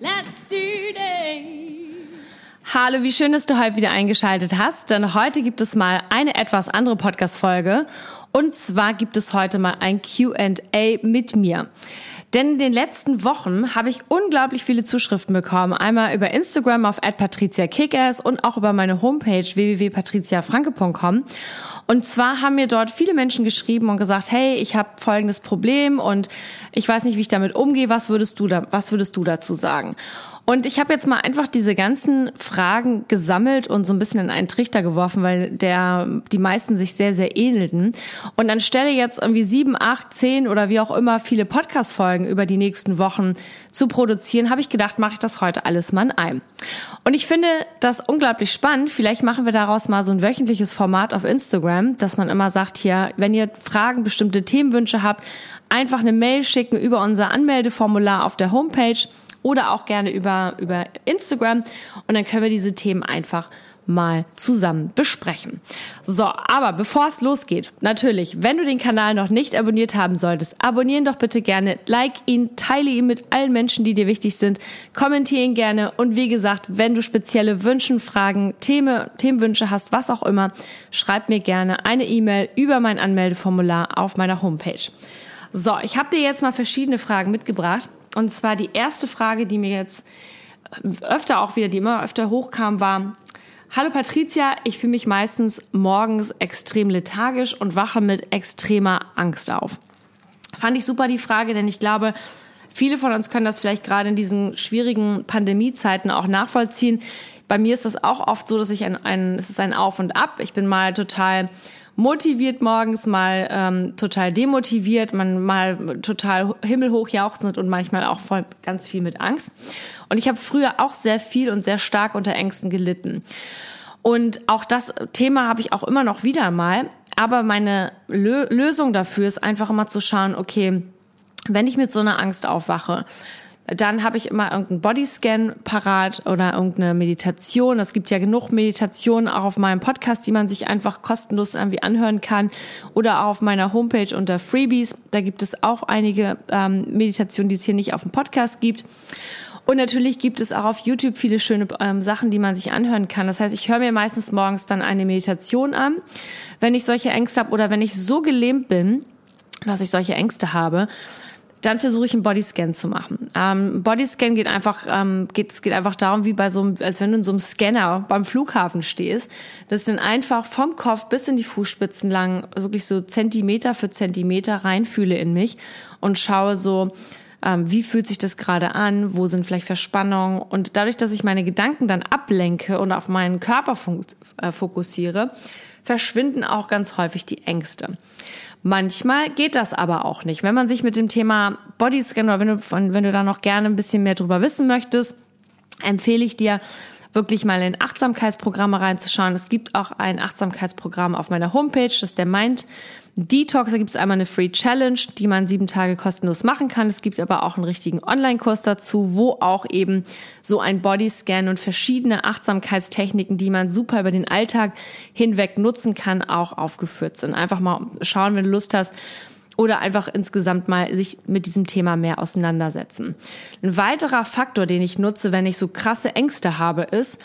let's do this! Hallo, wie schön, dass du heute wieder eingeschaltet hast, denn heute gibt es mal eine etwas andere Podcast-Folge und zwar gibt es heute mal ein Q&A mit mir. Denn in den letzten Wochen habe ich unglaublich viele Zuschriften bekommen. Einmal über Instagram auf @patriziakickass und auch über meine Homepage www.patriziafranke.com. Und zwar haben mir dort viele Menschen geschrieben und gesagt, hey, ich habe folgendes Problem und ich weiß nicht, wie ich damit umgehe. Was würdest du da, was würdest du dazu sagen? Und ich habe jetzt mal einfach diese ganzen Fragen gesammelt und so ein bisschen in einen Trichter geworfen, weil der die meisten sich sehr, sehr ähnelten. Und anstelle jetzt irgendwie sieben, acht, zehn oder wie auch immer viele Podcast-Folgen über die nächsten Wochen zu produzieren, habe ich gedacht, mache ich das heute alles mal in einem. Und ich finde das unglaublich spannend. Vielleicht machen wir daraus mal so ein wöchentliches Format auf Instagram, dass man immer sagt, hier, wenn ihr Fragen, bestimmte Themenwünsche habt, einfach eine Mail schicken über unser Anmeldeformular auf der Homepage oder auch gerne über, über Instagram und dann können wir diese Themen einfach mal zusammen besprechen. So, aber bevor es losgeht, natürlich, wenn du den Kanal noch nicht abonniert haben solltest, abonnieren doch bitte gerne, like ihn, teile ihn mit allen Menschen, die dir wichtig sind, kommentiere ihn gerne und wie gesagt, wenn du spezielle Wünsche, Fragen, Themen, Themenwünsche hast, was auch immer, schreib mir gerne eine E-Mail über mein Anmeldeformular auf meiner Homepage. So, ich habe dir jetzt mal verschiedene Fragen mitgebracht und zwar die erste Frage, die mir jetzt öfter auch wieder, die immer öfter hochkam, war, Hallo Patricia, ich fühle mich meistens morgens extrem lethargisch und wache mit extremer Angst auf. Fand ich super die Frage, denn ich glaube, viele von uns können das vielleicht gerade in diesen schwierigen Pandemiezeiten auch nachvollziehen. Bei mir ist das auch oft so, dass ich ein, ein es ist ein Auf und Ab. Ich bin mal total motiviert morgens, mal ähm, total demotiviert, man mal total himmelhoch jauchzend und manchmal auch voll ganz viel mit Angst. Und ich habe früher auch sehr viel und sehr stark unter Ängsten gelitten. Und auch das Thema habe ich auch immer noch wieder mal. Aber meine Lö Lösung dafür ist einfach immer zu schauen, okay, wenn ich mit so einer Angst aufwache, dann habe ich immer irgendeinen Bodyscan parat oder irgendeine Meditation. Es gibt ja genug Meditationen auch auf meinem Podcast, die man sich einfach kostenlos irgendwie anhören kann. Oder auch auf meiner Homepage unter Freebies. Da gibt es auch einige ähm, Meditationen, die es hier nicht auf dem Podcast gibt. Und natürlich gibt es auch auf YouTube viele schöne ähm, Sachen, die man sich anhören kann. Das heißt, ich höre mir meistens morgens dann eine Meditation an, wenn ich solche Ängste habe oder wenn ich so gelähmt bin, dass ich solche Ängste habe dann versuche ich einen Bodyscan zu machen. Ähm, Bodyscan geht einfach, ähm, geht, es geht einfach darum, wie bei so einem, als wenn du in so einem Scanner beim Flughafen stehst, dass ich dann einfach vom Kopf bis in die Fußspitzen lang wirklich so Zentimeter für Zentimeter reinfühle in mich und schaue so, ähm, wie fühlt sich das gerade an, wo sind vielleicht Verspannungen und dadurch, dass ich meine Gedanken dann ablenke und auf meinen Körper äh, fokussiere, verschwinden auch ganz häufig die Ängste. Manchmal geht das aber auch nicht. Wenn man sich mit dem Thema Bodyscan oder wenn du, wenn du da noch gerne ein bisschen mehr drüber wissen möchtest, empfehle ich dir, wirklich mal in Achtsamkeitsprogramme reinzuschauen. Es gibt auch ein Achtsamkeitsprogramm auf meiner Homepage, das ist der Mind Detox. Da gibt es einmal eine Free Challenge, die man sieben Tage kostenlos machen kann. Es gibt aber auch einen richtigen Online-Kurs dazu, wo auch eben so ein Bodyscan und verschiedene Achtsamkeitstechniken, die man super über den Alltag hinweg nutzen kann, auch aufgeführt sind. Einfach mal schauen, wenn du Lust hast, oder einfach insgesamt mal sich mit diesem Thema mehr auseinandersetzen. Ein weiterer Faktor, den ich nutze, wenn ich so krasse Ängste habe, ist,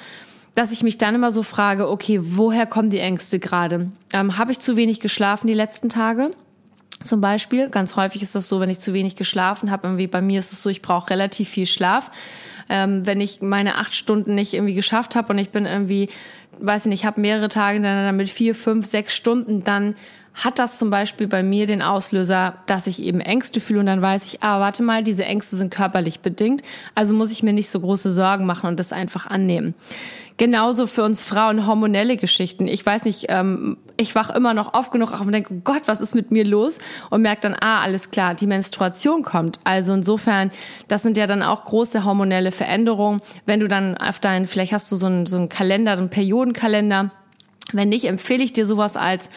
dass ich mich dann immer so frage, okay, woher kommen die Ängste gerade? Ähm, habe ich zu wenig geschlafen die letzten Tage? Zum Beispiel, ganz häufig ist das so, wenn ich zu wenig geschlafen habe, irgendwie bei mir ist es so, ich brauche relativ viel Schlaf. Ähm, wenn ich meine acht Stunden nicht irgendwie geschafft habe und ich bin irgendwie, weiß nicht, ich habe mehrere Tage dann mit vier, fünf, sechs Stunden, dann hat das zum Beispiel bei mir den Auslöser, dass ich eben Ängste fühle und dann weiß ich, ah, warte mal, diese Ängste sind körperlich bedingt, also muss ich mir nicht so große Sorgen machen und das einfach annehmen. Genauso für uns Frauen hormonelle Geschichten. Ich weiß nicht, ähm, ich wach immer noch oft genug auf und denke, oh Gott, was ist mit mir los? Und merke dann, ah, alles klar, die Menstruation kommt. Also insofern, das sind ja dann auch große hormonelle Veränderungen. Wenn du dann auf deinen, vielleicht hast du so einen, so einen Kalender, einen Periodenkalender. Wenn nicht, empfehle ich dir sowas als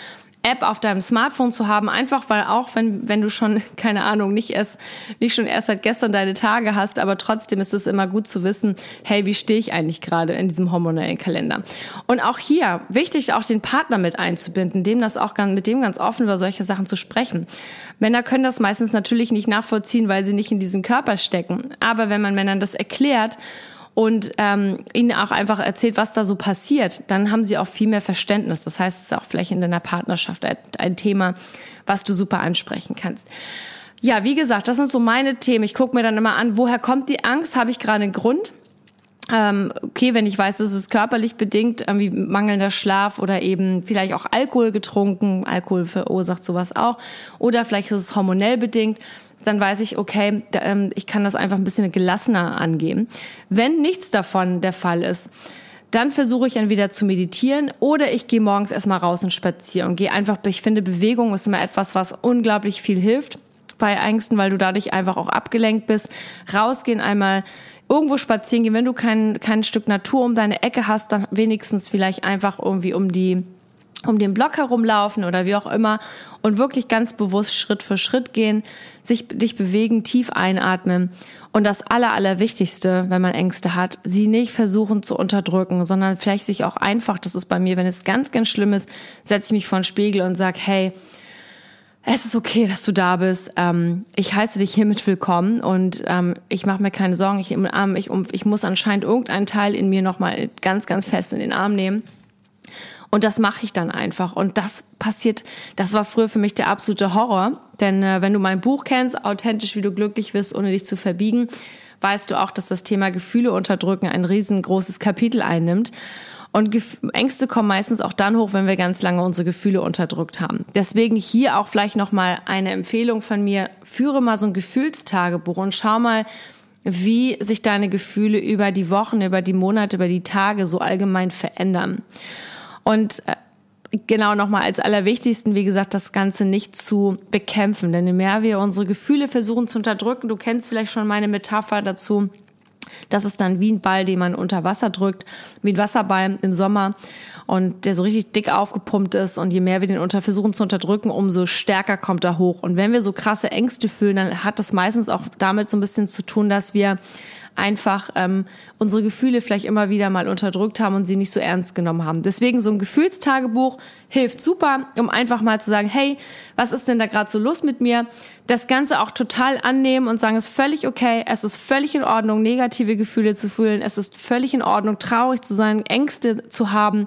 App auf deinem Smartphone zu haben, einfach weil auch wenn, wenn du schon, keine Ahnung, nicht erst, nicht schon erst seit gestern deine Tage hast, aber trotzdem ist es immer gut zu wissen, hey, wie stehe ich eigentlich gerade in diesem hormonellen Kalender? Und auch hier, wichtig, auch den Partner mit einzubinden, dem das auch ganz, mit dem ganz offen über solche Sachen zu sprechen. Männer können das meistens natürlich nicht nachvollziehen, weil sie nicht in diesem Körper stecken. Aber wenn man Männern das erklärt, und ähm, ihnen auch einfach erzählt, was da so passiert, dann haben sie auch viel mehr Verständnis. Das heißt, es ist auch vielleicht in deiner Partnerschaft ein Thema, was du super ansprechen kannst. Ja, wie gesagt, das sind so meine Themen. Ich gucke mir dann immer an, woher kommt die Angst? Habe ich gerade einen Grund? Ähm, okay, wenn ich weiß, es ist körperlich bedingt, wie mangelnder Schlaf oder eben vielleicht auch Alkohol getrunken, Alkohol verursacht sowas auch, oder vielleicht ist es hormonell bedingt, dann weiß ich, okay, ähm, ich kann das einfach ein bisschen gelassener angehen. Wenn nichts davon der Fall ist, dann versuche ich entweder zu meditieren oder ich gehe morgens erstmal raus und spaziere und gehe einfach, ich finde Bewegung ist immer etwas, was unglaublich viel hilft bei Ängsten, weil du dadurch einfach auch abgelenkt bist. Rausgehen einmal irgendwo spazieren gehen, wenn du kein, kein Stück Natur um deine Ecke hast, dann wenigstens vielleicht einfach irgendwie um die um den Block herumlaufen oder wie auch immer und wirklich ganz bewusst Schritt für Schritt gehen, sich dich bewegen, tief einatmen und das aller allerwichtigste, wenn man Ängste hat, sie nicht versuchen zu unterdrücken, sondern vielleicht sich auch einfach, das ist bei mir, wenn es ganz ganz schlimm ist, setze ich mich vor den Spiegel und sag, hey, es ist okay, dass du da bist. Ähm, ich heiße dich hiermit willkommen und ähm, ich mache mir keine Sorgen. Ich, ähm, ich, ich muss anscheinend irgendeinen Teil in mir nochmal ganz, ganz fest in den Arm nehmen. Und das mache ich dann einfach. Und das passiert, das war früher für mich der absolute Horror. Denn äh, wenn du mein Buch kennst, authentisch, wie du glücklich wirst, ohne dich zu verbiegen, weißt du auch, dass das Thema Gefühle unterdrücken ein riesengroßes Kapitel einnimmt. Und Ängste kommen meistens auch dann hoch, wenn wir ganz lange unsere Gefühle unterdrückt haben. Deswegen hier auch vielleicht nochmal eine Empfehlung von mir. Führe mal so ein Gefühlstagebuch und schau mal, wie sich deine Gefühle über die Wochen, über die Monate, über die Tage so allgemein verändern. Und äh, genau nochmal als allerwichtigsten, wie gesagt, das Ganze nicht zu bekämpfen. Denn je mehr wir unsere Gefühle versuchen zu unterdrücken, du kennst vielleicht schon meine Metapher dazu, das ist dann wie ein Ball, den man unter Wasser drückt, wie ein Wasserball im Sommer und der so richtig dick aufgepumpt ist und je mehr wir den unter versuchen zu unterdrücken, umso stärker kommt er hoch. Und wenn wir so krasse Ängste fühlen, dann hat das meistens auch damit so ein bisschen zu tun, dass wir einfach ähm, unsere Gefühle vielleicht immer wieder mal unterdrückt haben und sie nicht so ernst genommen haben. Deswegen so ein Gefühlstagebuch hilft super, um einfach mal zu sagen, hey, was ist denn da gerade so los mit mir? Das Ganze auch total annehmen und sagen, es ist völlig okay, es ist völlig in Ordnung, negative Gefühle zu fühlen, es ist völlig in Ordnung, traurig zu sein, Ängste zu haben.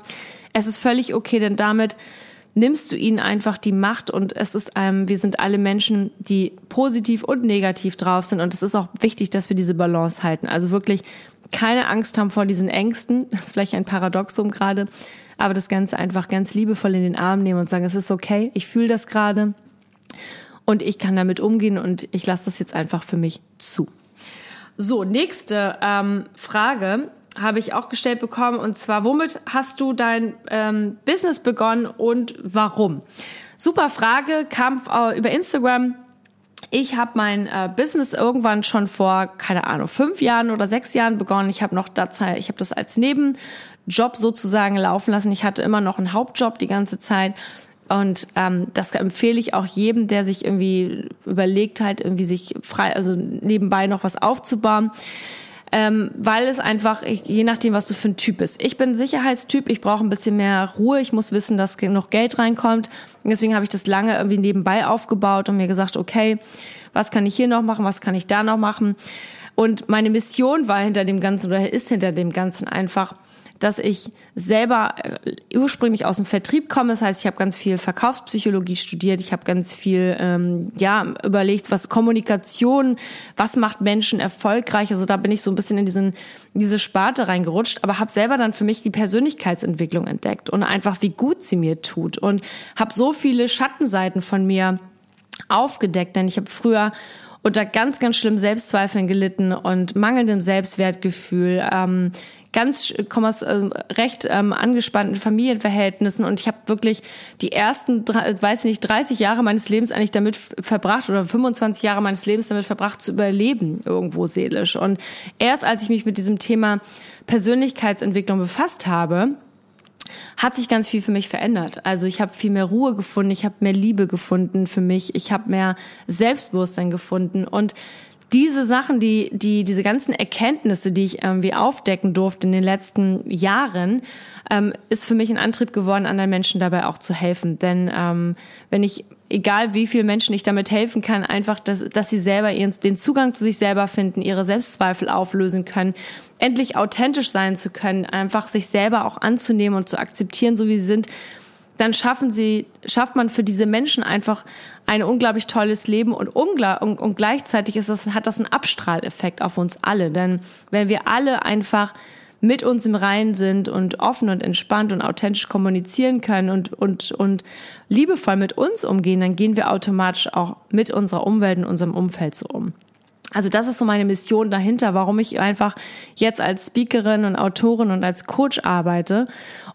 Es ist völlig okay, denn damit nimmst du ihnen einfach die Macht und es ist ähm, wir sind alle Menschen, die positiv und negativ drauf sind und es ist auch wichtig, dass wir diese Balance halten. Also wirklich keine Angst haben vor diesen Ängsten. Das ist vielleicht ein Paradoxum gerade, aber das Ganze einfach ganz liebevoll in den Arm nehmen und sagen, es ist okay, ich fühle das gerade und ich kann damit umgehen und ich lasse das jetzt einfach für mich zu. So, nächste ähm, Frage habe ich auch gestellt bekommen. Und zwar, womit hast du dein ähm, Business begonnen und warum? Super Frage, kam äh, über Instagram. Ich habe mein äh, Business irgendwann schon vor, keine Ahnung, fünf Jahren oder sechs Jahren begonnen. Ich habe noch dazu, ich habe das als Nebenjob sozusagen laufen lassen. Ich hatte immer noch einen Hauptjob die ganze Zeit. Und ähm, das empfehle ich auch jedem, der sich irgendwie überlegt, halt irgendwie sich frei, also nebenbei noch was aufzubauen ähm, weil es einfach, ich, je nachdem, was du für ein Typ bist. Ich bin Sicherheitstyp, ich brauche ein bisschen mehr Ruhe, ich muss wissen, dass noch Geld reinkommt. deswegen habe ich das lange irgendwie nebenbei aufgebaut und mir gesagt, okay, was kann ich hier noch machen, was kann ich da noch machen. Und meine Mission war hinter dem Ganzen oder ist hinter dem Ganzen einfach, dass ich selber äh, ursprünglich aus dem Vertrieb komme. Das heißt, ich habe ganz viel Verkaufspsychologie studiert. Ich habe ganz viel ähm, ja überlegt, was Kommunikation, was macht Menschen erfolgreich. Also da bin ich so ein bisschen in diesen in diese Sparte reingerutscht, aber habe selber dann für mich die Persönlichkeitsentwicklung entdeckt und einfach wie gut sie mir tut und habe so viele Schattenseiten von mir aufgedeckt, denn ich habe früher unter ganz, ganz schlimmen Selbstzweifeln gelitten und mangelndem Selbstwertgefühl, ähm, ganz komme aus äh, recht ähm, angespannten Familienverhältnissen und ich habe wirklich die ersten, weiß nicht, 30 Jahre meines Lebens eigentlich damit verbracht oder 25 Jahre meines Lebens damit verbracht zu überleben irgendwo seelisch. Und erst als ich mich mit diesem Thema Persönlichkeitsentwicklung befasst habe, hat sich ganz viel für mich verändert. Also ich habe viel mehr Ruhe gefunden, ich habe mehr Liebe gefunden für mich, ich habe mehr Selbstbewusstsein gefunden und diese Sachen, die, die, diese ganzen Erkenntnisse, die ich irgendwie aufdecken durfte in den letzten Jahren, ähm, ist für mich ein Antrieb geworden, anderen Menschen dabei auch zu helfen. Denn ähm, wenn ich, egal wie viele Menschen ich damit helfen kann, einfach, dass, dass sie selber ihren, den Zugang zu sich selber finden, ihre Selbstzweifel auflösen können, endlich authentisch sein zu können, einfach sich selber auch anzunehmen und zu akzeptieren, so wie sie sind, dann schaffen sie, schafft man für diese Menschen einfach ein unglaublich tolles Leben und, und, und gleichzeitig ist das, hat das einen Abstrahleffekt auf uns alle. Denn wenn wir alle einfach mit uns im Reinen sind und offen und entspannt und authentisch kommunizieren können und, und, und liebevoll mit uns umgehen, dann gehen wir automatisch auch mit unserer Umwelt und unserem Umfeld so um. Also das ist so meine Mission dahinter, warum ich einfach jetzt als Speakerin und Autorin und als Coach arbeite.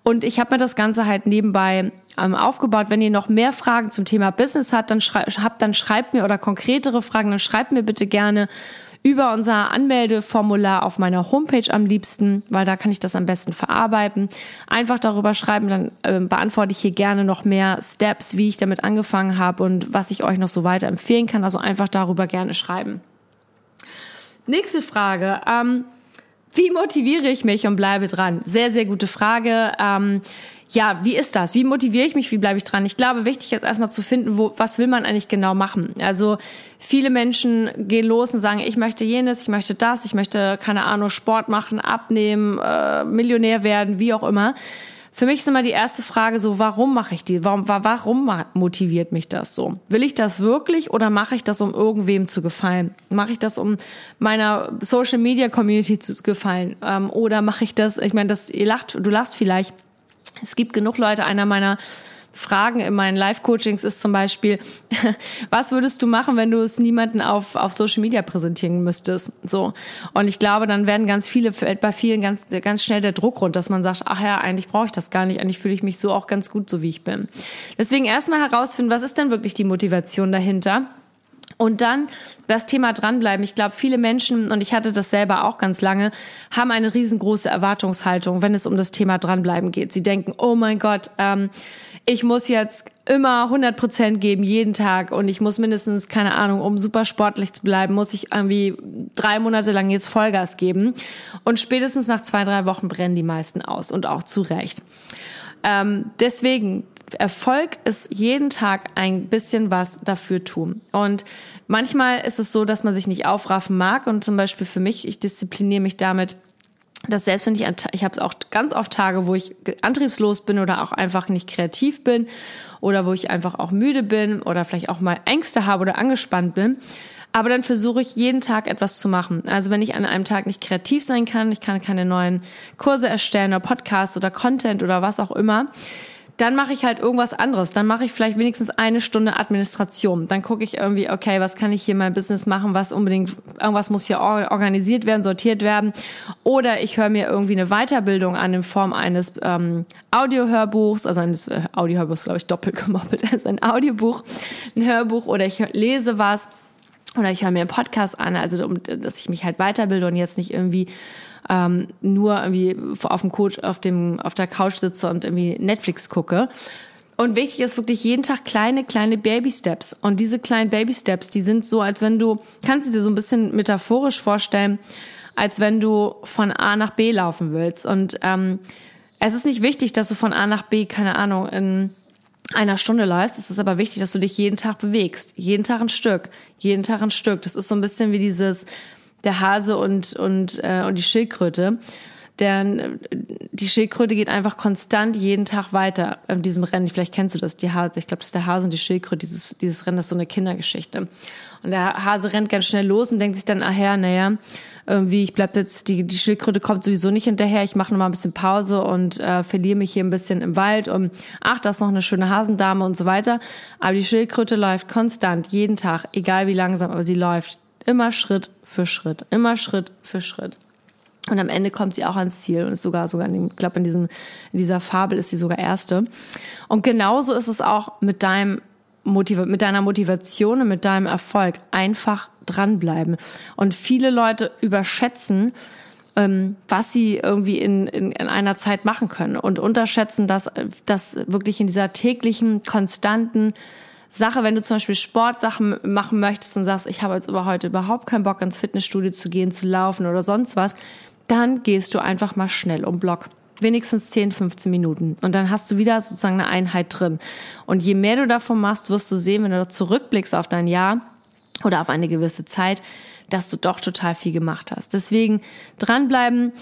Und ich habe mir das Ganze halt nebenbei ähm, aufgebaut. Wenn ihr noch mehr Fragen zum Thema Business habt, dann, schrei habt, dann schreibt mir oder konkretere Fragen, dann schreibt mir bitte gerne über unser Anmeldeformular auf meiner Homepage am liebsten, weil da kann ich das am besten verarbeiten. Einfach darüber schreiben, dann äh, beantworte ich hier gerne noch mehr Steps, wie ich damit angefangen habe und was ich euch noch so weiter empfehlen kann. Also einfach darüber gerne schreiben. Nächste Frage. Ähm, wie motiviere ich mich und bleibe dran? Sehr, sehr gute Frage. Ähm, ja, wie ist das? Wie motiviere ich mich? Wie bleibe ich dran? Ich glaube, wichtig ist erstmal zu finden, wo, was will man eigentlich genau machen? Also viele Menschen gehen los und sagen, ich möchte jenes, ich möchte das, ich möchte, keine Ahnung, Sport machen, abnehmen, äh, Millionär werden, wie auch immer. Für mich ist immer die erste Frage so, warum mache ich die? Warum, warum motiviert mich das so? Will ich das wirklich oder mache ich das, um irgendwem zu gefallen? Mache ich das, um meiner Social Media Community zu gefallen? Ähm, oder mache ich das, ich meine, das, ihr lacht, du lachst vielleicht. Es gibt genug Leute, einer meiner Fragen in meinen Live-Coachings ist zum Beispiel, was würdest du machen, wenn du es niemanden auf, auf Social Media präsentieren müsstest? So. Und ich glaube, dann werden ganz viele, bei vielen ganz, ganz schnell der Druck rund, dass man sagt, ach ja, eigentlich brauche ich das gar nicht, eigentlich fühle ich mich so auch ganz gut, so wie ich bin. Deswegen erstmal herausfinden, was ist denn wirklich die Motivation dahinter? Und dann das Thema dranbleiben. Ich glaube, viele Menschen, und ich hatte das selber auch ganz lange, haben eine riesengroße Erwartungshaltung, wenn es um das Thema dranbleiben geht. Sie denken, oh mein Gott, ähm, ich muss jetzt immer 100 Prozent geben, jeden Tag und ich muss mindestens, keine Ahnung, um super sportlich zu bleiben, muss ich irgendwie drei Monate lang jetzt Vollgas geben. Und spätestens nach zwei, drei Wochen brennen die meisten aus und auch zu Recht. Ähm, deswegen, Erfolg ist jeden Tag ein bisschen was dafür tun. Und manchmal ist es so, dass man sich nicht aufraffen mag. Und zum Beispiel für mich, ich diszipliniere mich damit, dass selbst wenn ich, ich habe auch ganz oft Tage, wo ich antriebslos bin oder auch einfach nicht kreativ bin oder wo ich einfach auch müde bin oder vielleicht auch mal Ängste habe oder angespannt bin. Aber dann versuche ich jeden Tag etwas zu machen. Also wenn ich an einem Tag nicht kreativ sein kann, ich kann keine neuen Kurse erstellen oder Podcasts oder Content oder was auch immer, dann mache ich halt irgendwas anderes. Dann mache ich vielleicht wenigstens eine Stunde Administration. Dann gucke ich irgendwie, okay, was kann ich hier in meinem Business machen, was unbedingt, irgendwas muss hier organisiert werden, sortiert werden. Oder ich höre mir irgendwie eine Weiterbildung an in Form eines ähm, Audiohörbuchs, also eines äh, Audiohörbuchs, glaube ich, doppelt gemoppelt, also ein Audiobuch, ein Hörbuch oder ich lese was oder ich höre mir einen Podcast an, also um, dass ich mich halt weiterbilde und jetzt nicht irgendwie ähm, nur irgendwie auf dem Coach, auf dem, auf der Couch sitze und irgendwie Netflix gucke. Und wichtig ist wirklich jeden Tag kleine, kleine Baby-Steps. Und diese kleinen Baby-Steps, die sind so, als wenn du, kannst du dir so ein bisschen metaphorisch vorstellen, als wenn du von A nach B laufen willst. Und ähm, es ist nicht wichtig, dass du von A nach B, keine Ahnung, in einer Stunde läufst. Es ist aber wichtig, dass du dich jeden Tag bewegst. Jeden Tag ein Stück. Jeden Tag ein Stück. Das ist so ein bisschen wie dieses, der Hase und, und, äh, und die Schildkröte. Denn die Schildkröte geht einfach konstant jeden Tag weiter in diesem Rennen. Vielleicht kennst du das, die Hase. Ich glaube, das ist der Hase und die Schildkröte. Dieses, dieses Rennen das ist so eine Kindergeschichte. Und der Hase rennt ganz schnell los und denkt sich dann, ach ja, naja, irgendwie, ich bleib jetzt, die, die Schildkröte kommt sowieso nicht hinterher. Ich mache noch mal ein bisschen Pause und äh, verliere mich hier ein bisschen im Wald. Und ach, da ist noch eine schöne Hasendame und so weiter. Aber die Schildkröte läuft konstant, jeden Tag, egal wie langsam, aber sie läuft Immer Schritt für Schritt, immer Schritt für Schritt. Und am Ende kommt sie auch ans Ziel und ist sogar, sogar, ich glaube, in diesem, in dieser Fabel ist sie sogar erste. Und genauso ist es auch mit deinem Motiv mit deiner Motivation und mit deinem Erfolg. Einfach dranbleiben. Und viele Leute überschätzen, ähm, was sie irgendwie in, in, in einer Zeit machen können und unterschätzen, dass, dass wirklich in dieser täglichen, konstanten Sache, wenn du zum Beispiel Sportsachen machen möchtest und sagst, ich habe jetzt aber heute überhaupt keinen Bock ins Fitnessstudio zu gehen, zu laufen oder sonst was, dann gehst du einfach mal schnell um Block. Wenigstens 10, 15 Minuten. Und dann hast du wieder sozusagen eine Einheit drin. Und je mehr du davon machst, wirst du sehen, wenn du zurückblickst auf dein Jahr oder auf eine gewisse Zeit, dass du doch total viel gemacht hast. Deswegen dranbleiben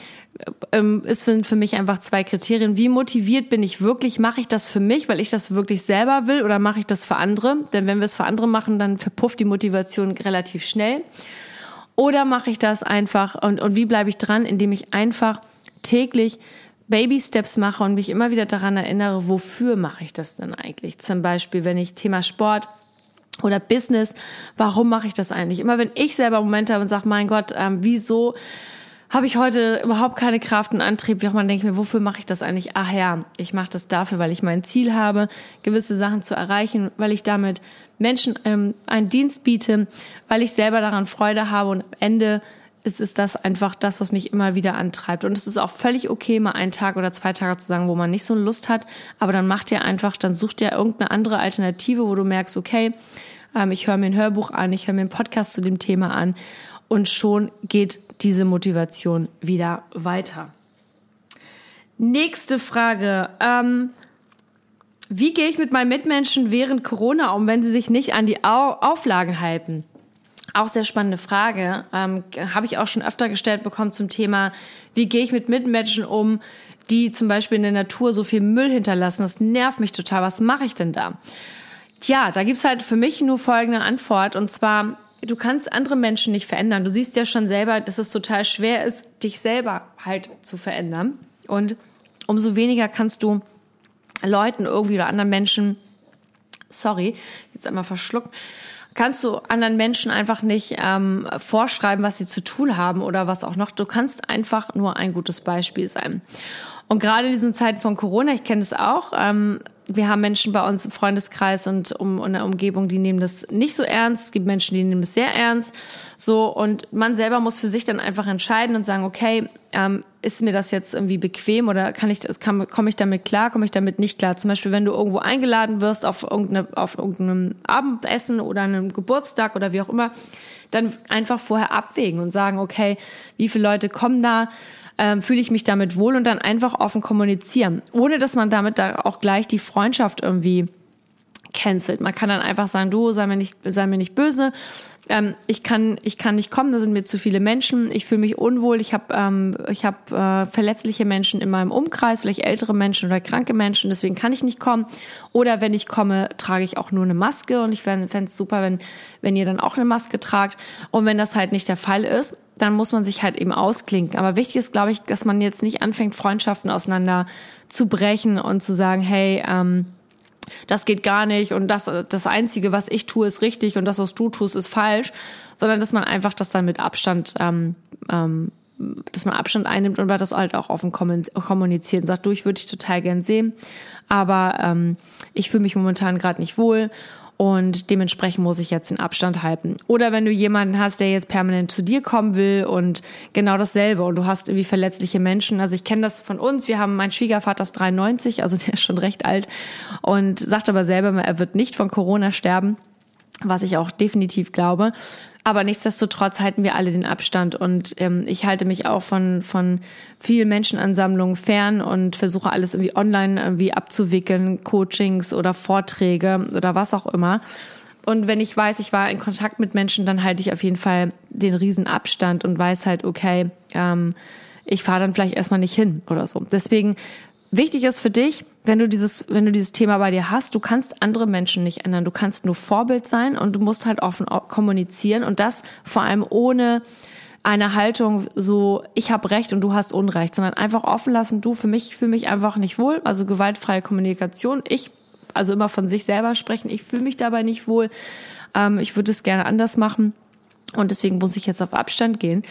ähm, ist für, für mich einfach zwei Kriterien. Wie motiviert bin ich wirklich? Mache ich das für mich, weil ich das wirklich selber will oder mache ich das für andere? Denn wenn wir es für andere machen, dann verpufft die Motivation relativ schnell. Oder mache ich das einfach und, und wie bleibe ich dran, indem ich einfach täglich Baby Steps mache und mich immer wieder daran erinnere, wofür mache ich das denn eigentlich? Zum Beispiel, wenn ich Thema Sport oder Business, warum mache ich das eigentlich? Immer wenn ich selber Momente habe und sage, mein Gott, ähm, wieso habe ich heute überhaupt keine Kraft und Antrieb, wie auch man denkt mir, wofür mache ich das eigentlich? Ach ja, ich mache das dafür, weil ich mein Ziel habe, gewisse Sachen zu erreichen, weil ich damit Menschen ähm, einen Dienst biete, weil ich selber daran Freude habe und am Ende ist, ist das einfach das, was mich immer wieder antreibt. Und es ist auch völlig okay, mal einen Tag oder zwei Tage zu sagen, wo man nicht so Lust hat, aber dann macht ihr einfach, dann sucht ihr irgendeine andere Alternative, wo du merkst, okay, ähm, ich höre mir ein Hörbuch an, ich höre mir einen Podcast zu dem Thema an und schon geht diese Motivation wieder weiter. Nächste Frage. Ähm, wie gehe ich mit meinen Mitmenschen während Corona um, wenn sie sich nicht an die Au Auflagen halten? Auch sehr spannende Frage. Ähm, Habe ich auch schon öfter gestellt bekommen zum Thema, wie gehe ich mit Mitmenschen um, die zum Beispiel in der Natur so viel Müll hinterlassen. Das nervt mich total. Was mache ich denn da? Tja, da gibt's halt für mich nur folgende Antwort. Und zwar, du kannst andere Menschen nicht verändern. Du siehst ja schon selber, dass es total schwer ist, dich selber halt zu verändern. Und umso weniger kannst du Leuten irgendwie oder anderen Menschen, sorry, jetzt einmal verschluckt, kannst du anderen Menschen einfach nicht ähm, vorschreiben, was sie zu tun haben oder was auch noch. Du kannst einfach nur ein gutes Beispiel sein. Und gerade in diesen Zeiten von Corona, ich kenne das auch, ähm, wir haben Menschen bei uns im Freundeskreis und um in der Umgebung, die nehmen das nicht so ernst. Es gibt Menschen, die nehmen es sehr ernst. So und man selber muss für sich dann einfach entscheiden und sagen, okay, ähm, ist mir das jetzt irgendwie bequem oder kann ich das, kann, komme ich damit klar, komme ich damit nicht klar? Zum Beispiel, wenn du irgendwo eingeladen wirst auf irgendeine, auf irgendeinem Abendessen oder einem Geburtstag oder wie auch immer, dann einfach vorher abwägen und sagen, okay, wie viele Leute kommen da? ähm, fühle ich mich damit wohl und dann einfach offen kommunizieren, ohne dass man damit da auch gleich die Freundschaft irgendwie cancelt. Man kann dann einfach sagen, du sei mir nicht, sei mir nicht böse. Ähm, ich kann, ich kann nicht kommen. Da sind mir zu viele Menschen. Ich fühle mich unwohl. Ich habe, ähm, ich habe äh, verletzliche Menschen in meinem Umkreis, vielleicht ältere Menschen oder kranke Menschen. Deswegen kann ich nicht kommen. Oder wenn ich komme, trage ich auch nur eine Maske. Und ich fände es super, wenn, wenn ihr dann auch eine Maske tragt. Und wenn das halt nicht der Fall ist, dann muss man sich halt eben ausklinken. Aber wichtig ist, glaube ich, dass man jetzt nicht anfängt, Freundschaften auseinander zu brechen und zu sagen, hey, ähm, das geht gar nicht und das, das Einzige, was ich tue, ist richtig und das, was du tust, ist falsch, sondern dass man einfach das dann mit Abstand, ähm, ähm, dass man Abstand einnimmt und das halt auch offen kommunizieren. Sagt, du, ich würde dich total gern sehen, aber ähm, ich fühle mich momentan gerade nicht wohl und dementsprechend muss ich jetzt den Abstand halten. Oder wenn du jemanden hast, der jetzt permanent zu dir kommen will und genau dasselbe und du hast irgendwie verletzliche Menschen. Also ich kenne das von uns. Wir haben, mein Schwiegervater ist 93, also der ist schon recht alt und sagt aber selber, er wird nicht von Corona sterben, was ich auch definitiv glaube. Aber nichtsdestotrotz halten wir alle den Abstand und ähm, ich halte mich auch von, von vielen Menschenansammlungen fern und versuche alles irgendwie online irgendwie abzuwickeln, Coachings oder Vorträge oder was auch immer. Und wenn ich weiß, ich war in Kontakt mit Menschen, dann halte ich auf jeden Fall den riesen Abstand und weiß halt, okay, ähm, ich fahre dann vielleicht erstmal nicht hin oder so. Deswegen wichtig ist für dich, wenn du dieses, wenn du dieses Thema bei dir hast, du kannst andere Menschen nicht ändern. Du kannst nur Vorbild sein und du musst halt offen kommunizieren und das vor allem ohne eine Haltung so, ich habe Recht und du hast Unrecht, sondern einfach offen lassen, du für mich, fühle mich einfach nicht wohl, also gewaltfreie Kommunikation. Ich, also immer von sich selber sprechen, ich fühle mich dabei nicht wohl, ähm, ich würde es gerne anders machen und deswegen muss ich jetzt auf Abstand gehen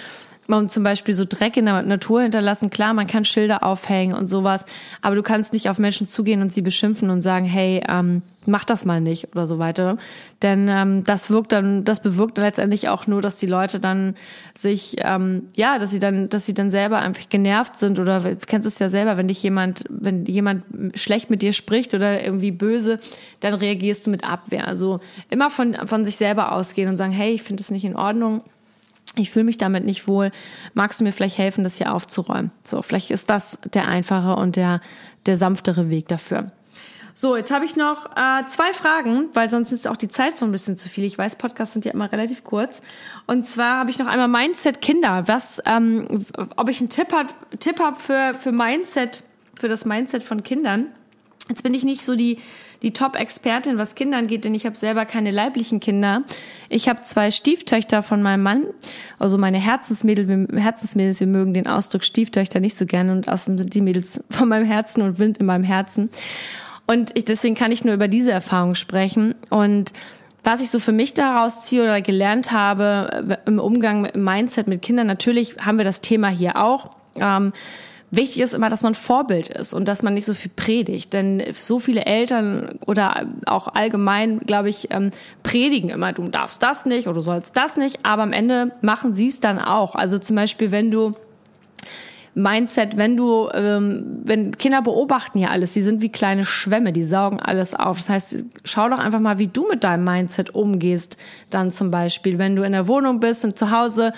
und zum Beispiel so Dreck in der Natur hinterlassen. Klar, man kann Schilder aufhängen und sowas, aber du kannst nicht auf Menschen zugehen und sie beschimpfen und sagen, hey, ähm, mach das mal nicht oder so weiter. Denn ähm, das wirkt dann, das bewirkt dann letztendlich auch nur, dass die Leute dann sich, ähm, ja, dass sie dann, dass sie dann selber einfach genervt sind oder du kennst es ja selber, wenn dich jemand, wenn jemand schlecht mit dir spricht oder irgendwie böse, dann reagierst du mit Abwehr. Also immer von von sich selber ausgehen und sagen, hey, ich finde es nicht in Ordnung ich fühle mich damit nicht wohl. Magst du mir vielleicht helfen, das hier aufzuräumen? So, vielleicht ist das der einfache und der, der sanftere Weg dafür. So, jetzt habe ich noch äh, zwei Fragen, weil sonst ist auch die Zeit so ein bisschen zu viel. Ich weiß, Podcasts sind ja immer relativ kurz. Und zwar habe ich noch einmal Mindset Kinder. Was, ähm, ob ich einen Tipp hab, Tipp hab für für Mindset, für das Mindset von Kindern. Jetzt bin ich nicht so die die Top-Expertin, was Kinder angeht, denn ich habe selber keine leiblichen Kinder. Ich habe zwei Stieftöchter von meinem Mann, also meine Herzensmädel, wir, Herzensmädels, wir mögen den Ausdruck Stieftöchter nicht so gerne und außerdem sind die Mädels von meinem Herzen und Wind in meinem Herzen. Und ich, deswegen kann ich nur über diese Erfahrung sprechen und was ich so für mich daraus ziehe oder gelernt habe im Umgang mit Mindset mit Kindern, natürlich haben wir das Thema hier auch. Ähm, Wichtig ist immer, dass man Vorbild ist und dass man nicht so viel predigt. Denn so viele Eltern oder auch allgemein, glaube ich, ähm, predigen immer, du darfst das nicht oder du sollst das nicht. Aber am Ende machen sie es dann auch. Also zum Beispiel, wenn du Mindset, wenn du, ähm, wenn Kinder beobachten ja alles, die sind wie kleine Schwämme, die saugen alles auf. Das heißt, schau doch einfach mal, wie du mit deinem Mindset umgehst. Dann zum Beispiel, wenn du in der Wohnung bist und zu Hause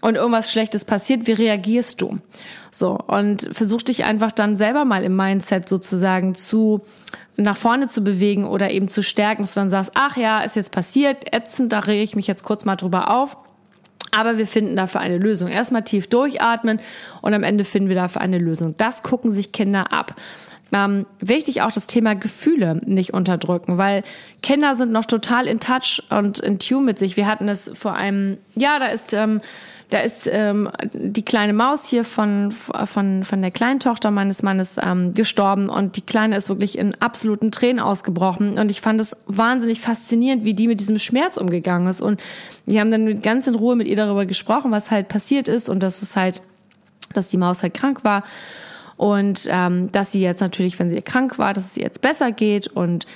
und irgendwas Schlechtes passiert, wie reagierst du? So, und versuch dich einfach dann selber mal im Mindset sozusagen zu nach vorne zu bewegen oder eben zu stärken, dass du dann sagst, ach ja, ist jetzt passiert, ätzend, da rege ich mich jetzt kurz mal drüber auf. Aber wir finden dafür eine Lösung. Erstmal tief durchatmen und am Ende finden wir dafür eine Lösung. Das gucken sich Kinder ab. Ähm, wichtig auch das Thema Gefühle nicht unterdrücken, weil Kinder sind noch total in Touch und in Tune mit sich. Wir hatten es vor einem, ja, da ist ähm, da ist ähm, die kleine Maus hier von, von, von der kleinen Tochter meines Mannes ähm, gestorben und die Kleine ist wirklich in absoluten Tränen ausgebrochen. Und ich fand es wahnsinnig faszinierend, wie die mit diesem Schmerz umgegangen ist. Und wir haben dann ganz in Ruhe mit ihr darüber gesprochen, was halt passiert ist und dass es halt, dass die Maus halt krank war und ähm, dass sie jetzt natürlich, wenn sie krank war, dass es ihr jetzt besser geht und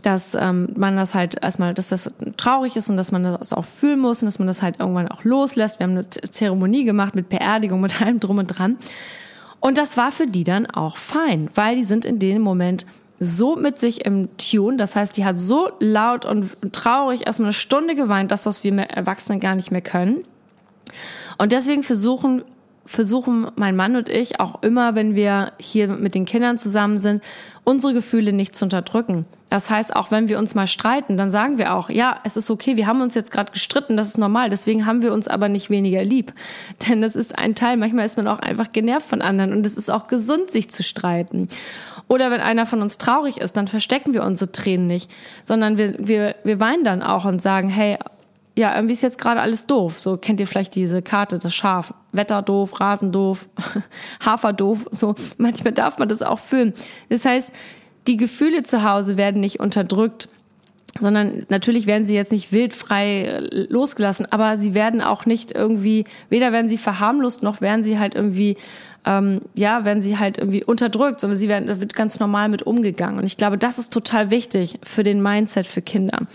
dass ähm, man das halt erstmal, dass das traurig ist und dass man das auch fühlen muss und dass man das halt irgendwann auch loslässt. Wir haben eine Zeremonie gemacht mit Beerdigung, mit allem drum und dran. Und das war für die dann auch fein, weil die sind in dem Moment so mit sich im Tune. Das heißt, die hat so laut und traurig erstmal eine Stunde geweint, das, was wir Erwachsenen gar nicht mehr können. Und deswegen versuchen versuchen mein Mann und ich auch immer, wenn wir hier mit den Kindern zusammen sind, unsere Gefühle nicht zu unterdrücken. Das heißt, auch wenn wir uns mal streiten, dann sagen wir auch, ja, es ist okay, wir haben uns jetzt gerade gestritten, das ist normal, deswegen haben wir uns aber nicht weniger lieb. Denn das ist ein Teil, manchmal ist man auch einfach genervt von anderen und es ist auch gesund, sich zu streiten. Oder wenn einer von uns traurig ist, dann verstecken wir unsere Tränen nicht, sondern wir, wir, wir weinen dann auch und sagen, hey, ja, irgendwie ist jetzt gerade alles doof. So kennt ihr vielleicht diese Karte, das Schaf. Wetter doof, Rasen doof, Hafer doof. So manchmal darf man das auch fühlen. Das heißt, die Gefühle zu Hause werden nicht unterdrückt, sondern natürlich werden sie jetzt nicht wildfrei losgelassen, aber sie werden auch nicht irgendwie, weder werden sie verharmlost, noch werden sie halt irgendwie, ähm, ja, werden sie halt irgendwie unterdrückt, sondern sie werden, wird ganz normal mit umgegangen. Und ich glaube, das ist total wichtig für den Mindset für Kinder.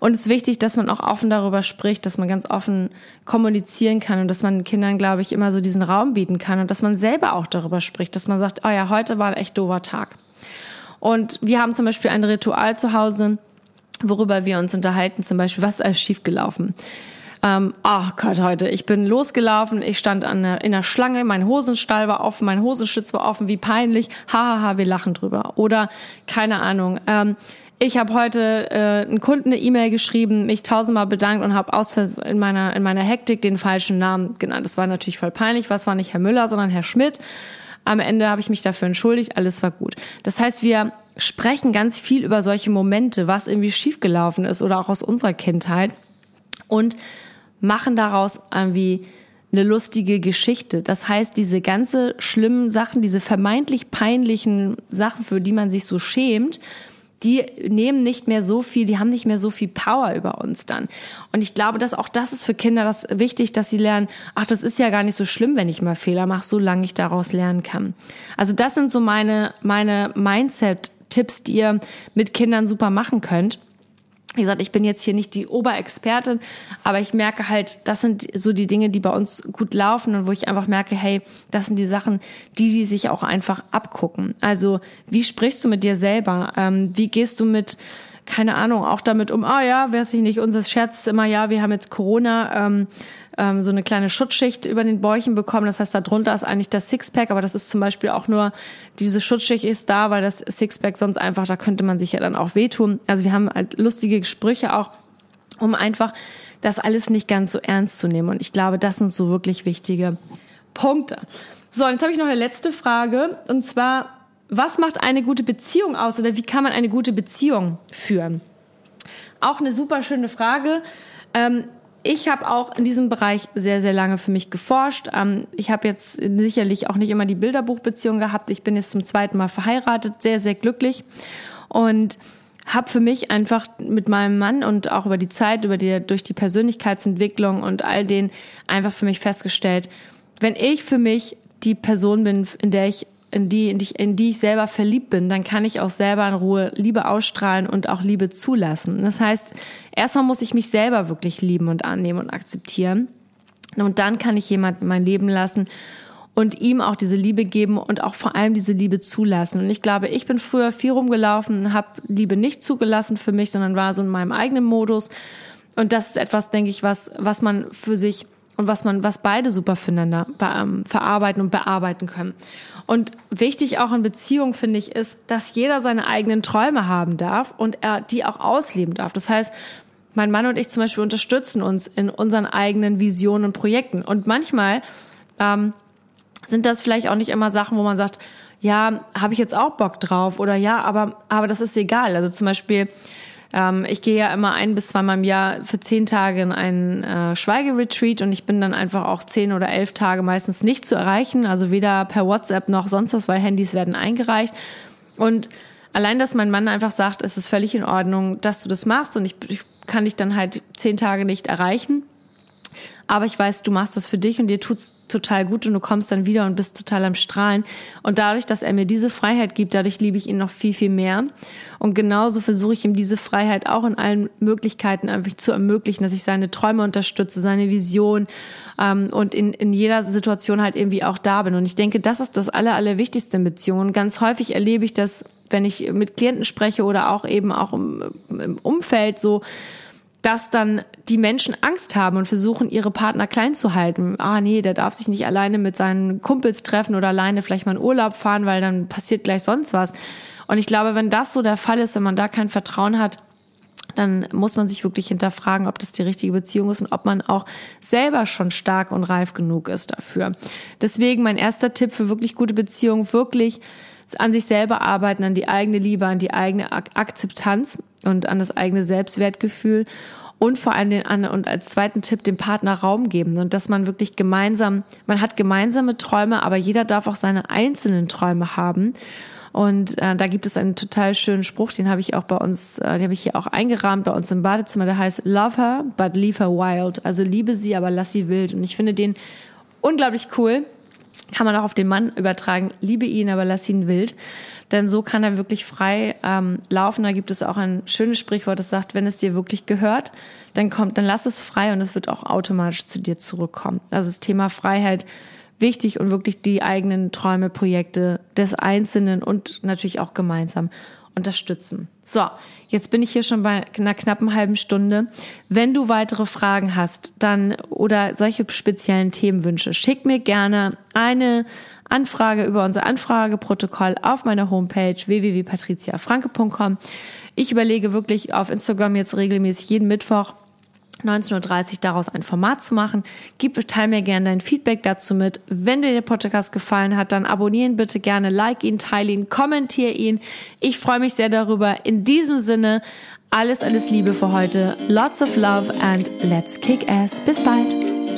Und es ist wichtig, dass man auch offen darüber spricht, dass man ganz offen kommunizieren kann und dass man Kindern, glaube ich, immer so diesen Raum bieten kann und dass man selber auch darüber spricht, dass man sagt, oh ja, heute war ein echt doofer Tag. Und wir haben zum Beispiel ein Ritual zu Hause, worüber wir uns unterhalten, zum Beispiel, was ist alles schiefgelaufen? Ähm, oh Gott, heute, ich bin losgelaufen, ich stand an der, in der Schlange, mein Hosenstall war offen, mein Hosenschlitz war offen, wie peinlich, hahaha, ha, ha, wir lachen drüber. Oder, keine Ahnung, ähm, ich habe heute äh, einen Kunden eine E-Mail geschrieben, mich tausendmal bedankt und habe aus in meiner in meiner Hektik den falschen Namen genannt. Das war natürlich voll peinlich. Was war nicht Herr Müller, sondern Herr Schmidt. Am Ende habe ich mich dafür entschuldigt. Alles war gut. Das heißt, wir sprechen ganz viel über solche Momente, was irgendwie schiefgelaufen ist oder auch aus unserer Kindheit und machen daraus irgendwie eine lustige Geschichte. Das heißt, diese ganze schlimmen Sachen, diese vermeintlich peinlichen Sachen, für die man sich so schämt, die nehmen nicht mehr so viel, die haben nicht mehr so viel Power über uns dann. Und ich glaube, dass auch das ist für Kinder das wichtig, dass sie lernen, ach, das ist ja gar nicht so schlimm, wenn ich mal Fehler mache, solange ich daraus lernen kann. Also das sind so meine, meine Mindset-Tipps, die ihr mit Kindern super machen könnt. Wie gesagt, ich bin jetzt hier nicht die Oberexpertin, aber ich merke halt, das sind so die Dinge, die bei uns gut laufen und wo ich einfach merke, hey, das sind die Sachen, die die sich auch einfach abgucken. Also, wie sprichst du mit dir selber? Ähm, wie gehst du mit keine Ahnung, auch damit um, ah ja, weiß ich nicht, unser Scherz ist immer, ja, wir haben jetzt Corona, ähm, ähm, so eine kleine Schutzschicht über den Bäuchen bekommen. Das heißt, darunter ist eigentlich das Sixpack, aber das ist zum Beispiel auch nur, diese Schutzschicht ist da, weil das Sixpack sonst einfach, da könnte man sich ja dann auch wehtun. Also wir haben halt lustige Sprüche auch, um einfach das alles nicht ganz so ernst zu nehmen. Und ich glaube, das sind so wirklich wichtige Punkte. So, jetzt habe ich noch eine letzte Frage. Und zwar, was macht eine gute Beziehung aus oder wie kann man eine gute Beziehung führen? Auch eine super schöne Frage. Ähm, ich habe auch in diesem Bereich sehr, sehr lange für mich geforscht. Ähm, ich habe jetzt sicherlich auch nicht immer die Bilderbuchbeziehung gehabt. Ich bin jetzt zum zweiten Mal verheiratet, sehr, sehr glücklich und habe für mich einfach mit meinem Mann und auch über die Zeit, über die durch die Persönlichkeitsentwicklung und all den einfach für mich festgestellt, wenn ich für mich die Person bin, in der ich in die, in die, in die ich selber verliebt bin, dann kann ich auch selber in Ruhe Liebe ausstrahlen und auch Liebe zulassen. Das heißt, erstmal muss ich mich selber wirklich lieben und annehmen und akzeptieren. Und dann kann ich jemanden in mein Leben lassen und ihm auch diese Liebe geben und auch vor allem diese Liebe zulassen. Und ich glaube, ich bin früher viel rumgelaufen, habe Liebe nicht zugelassen für mich, sondern war so in meinem eigenen Modus. Und das ist etwas, denke ich, was, was man für sich und was man, was beide super füreinander ähm, verarbeiten und bearbeiten können. Und wichtig auch in Beziehungen finde ich ist, dass jeder seine eigenen Träume haben darf und er die auch ausleben darf. Das heißt, mein Mann und ich zum Beispiel unterstützen uns in unseren eigenen Visionen und Projekten. Und manchmal ähm, sind das vielleicht auch nicht immer Sachen, wo man sagt, ja, habe ich jetzt auch Bock drauf oder ja, aber aber das ist egal. Also zum Beispiel ähm, ich gehe ja immer ein bis zweimal im Jahr für zehn Tage in einen äh, Schweigeretreat und ich bin dann einfach auch zehn oder elf Tage meistens nicht zu erreichen, also weder per WhatsApp noch sonst was, weil Handys werden eingereicht. Und allein, dass mein Mann einfach sagt, es ist völlig in Ordnung, dass du das machst und ich, ich kann dich dann halt zehn Tage nicht erreichen, aber ich weiß, du machst das für dich und dir tut's total gut und du kommst dann wieder und bist total am Strahlen. Und dadurch, dass er mir diese Freiheit gibt, dadurch liebe ich ihn noch viel, viel mehr. Und genauso versuche ich ihm diese Freiheit auch in allen Möglichkeiten einfach zu ermöglichen, dass ich seine Träume unterstütze, seine Vision ähm, und in, in jeder Situation halt irgendwie auch da bin. Und ich denke, das ist das Aller, Allerwichtigste in Beziehungen. Ganz häufig erlebe ich das, wenn ich mit Klienten spreche oder auch eben auch im, im Umfeld so, dass dann die Menschen Angst haben und versuchen, ihre Partner klein zu halten. Ah, nee, der darf sich nicht alleine mit seinen Kumpels treffen oder alleine vielleicht mal in Urlaub fahren, weil dann passiert gleich sonst was. Und ich glaube, wenn das so der Fall ist, wenn man da kein Vertrauen hat, dann muss man sich wirklich hinterfragen, ob das die richtige Beziehung ist und ob man auch selber schon stark und reif genug ist dafür. Deswegen mein erster Tipp für wirklich gute Beziehungen, wirklich an sich selber arbeiten, an die eigene Liebe, an die eigene Akzeptanz und an das eigene Selbstwertgefühl und vor allem den anderen und als zweiten Tipp dem Partner Raum geben und dass man wirklich gemeinsam, man hat gemeinsame Träume, aber jeder darf auch seine einzelnen Träume haben. Und äh, da gibt es einen total schönen Spruch, den habe ich auch bei uns, äh, den habe ich hier auch eingerahmt bei uns im Badezimmer, der heißt Love her, but leave her wild. Also liebe sie, aber lass sie wild. Und ich finde den unglaublich cool kann man auch auf den Mann übertragen, liebe ihn, aber lass ihn wild. Denn so kann er wirklich frei ähm, laufen. Da gibt es auch ein schönes Sprichwort, das sagt, wenn es dir wirklich gehört, dann kommt, dann lass es frei und es wird auch automatisch zu dir zurückkommen. Also das Thema Freiheit wichtig und wirklich die eigenen Träume, Projekte des Einzelnen und natürlich auch gemeinsam unterstützen. So, jetzt bin ich hier schon bei einer knappen halben Stunde. Wenn du weitere Fragen hast, dann oder solche speziellen Themenwünsche, schick mir gerne eine Anfrage über unser Anfrageprotokoll auf meiner Homepage www.patriziafranke.com. Ich überlege wirklich auf Instagram jetzt regelmäßig jeden Mittwoch 19.30 Uhr daraus ein Format zu machen. Gib, teil mir gerne dein Feedback dazu mit. Wenn dir der Podcast gefallen hat, dann abonnieren bitte gerne, like ihn, teile ihn, kommentiere ihn. Ich freue mich sehr darüber. In diesem Sinne, alles, alles Liebe für heute. Lots of love and let's kick ass. Bis bald.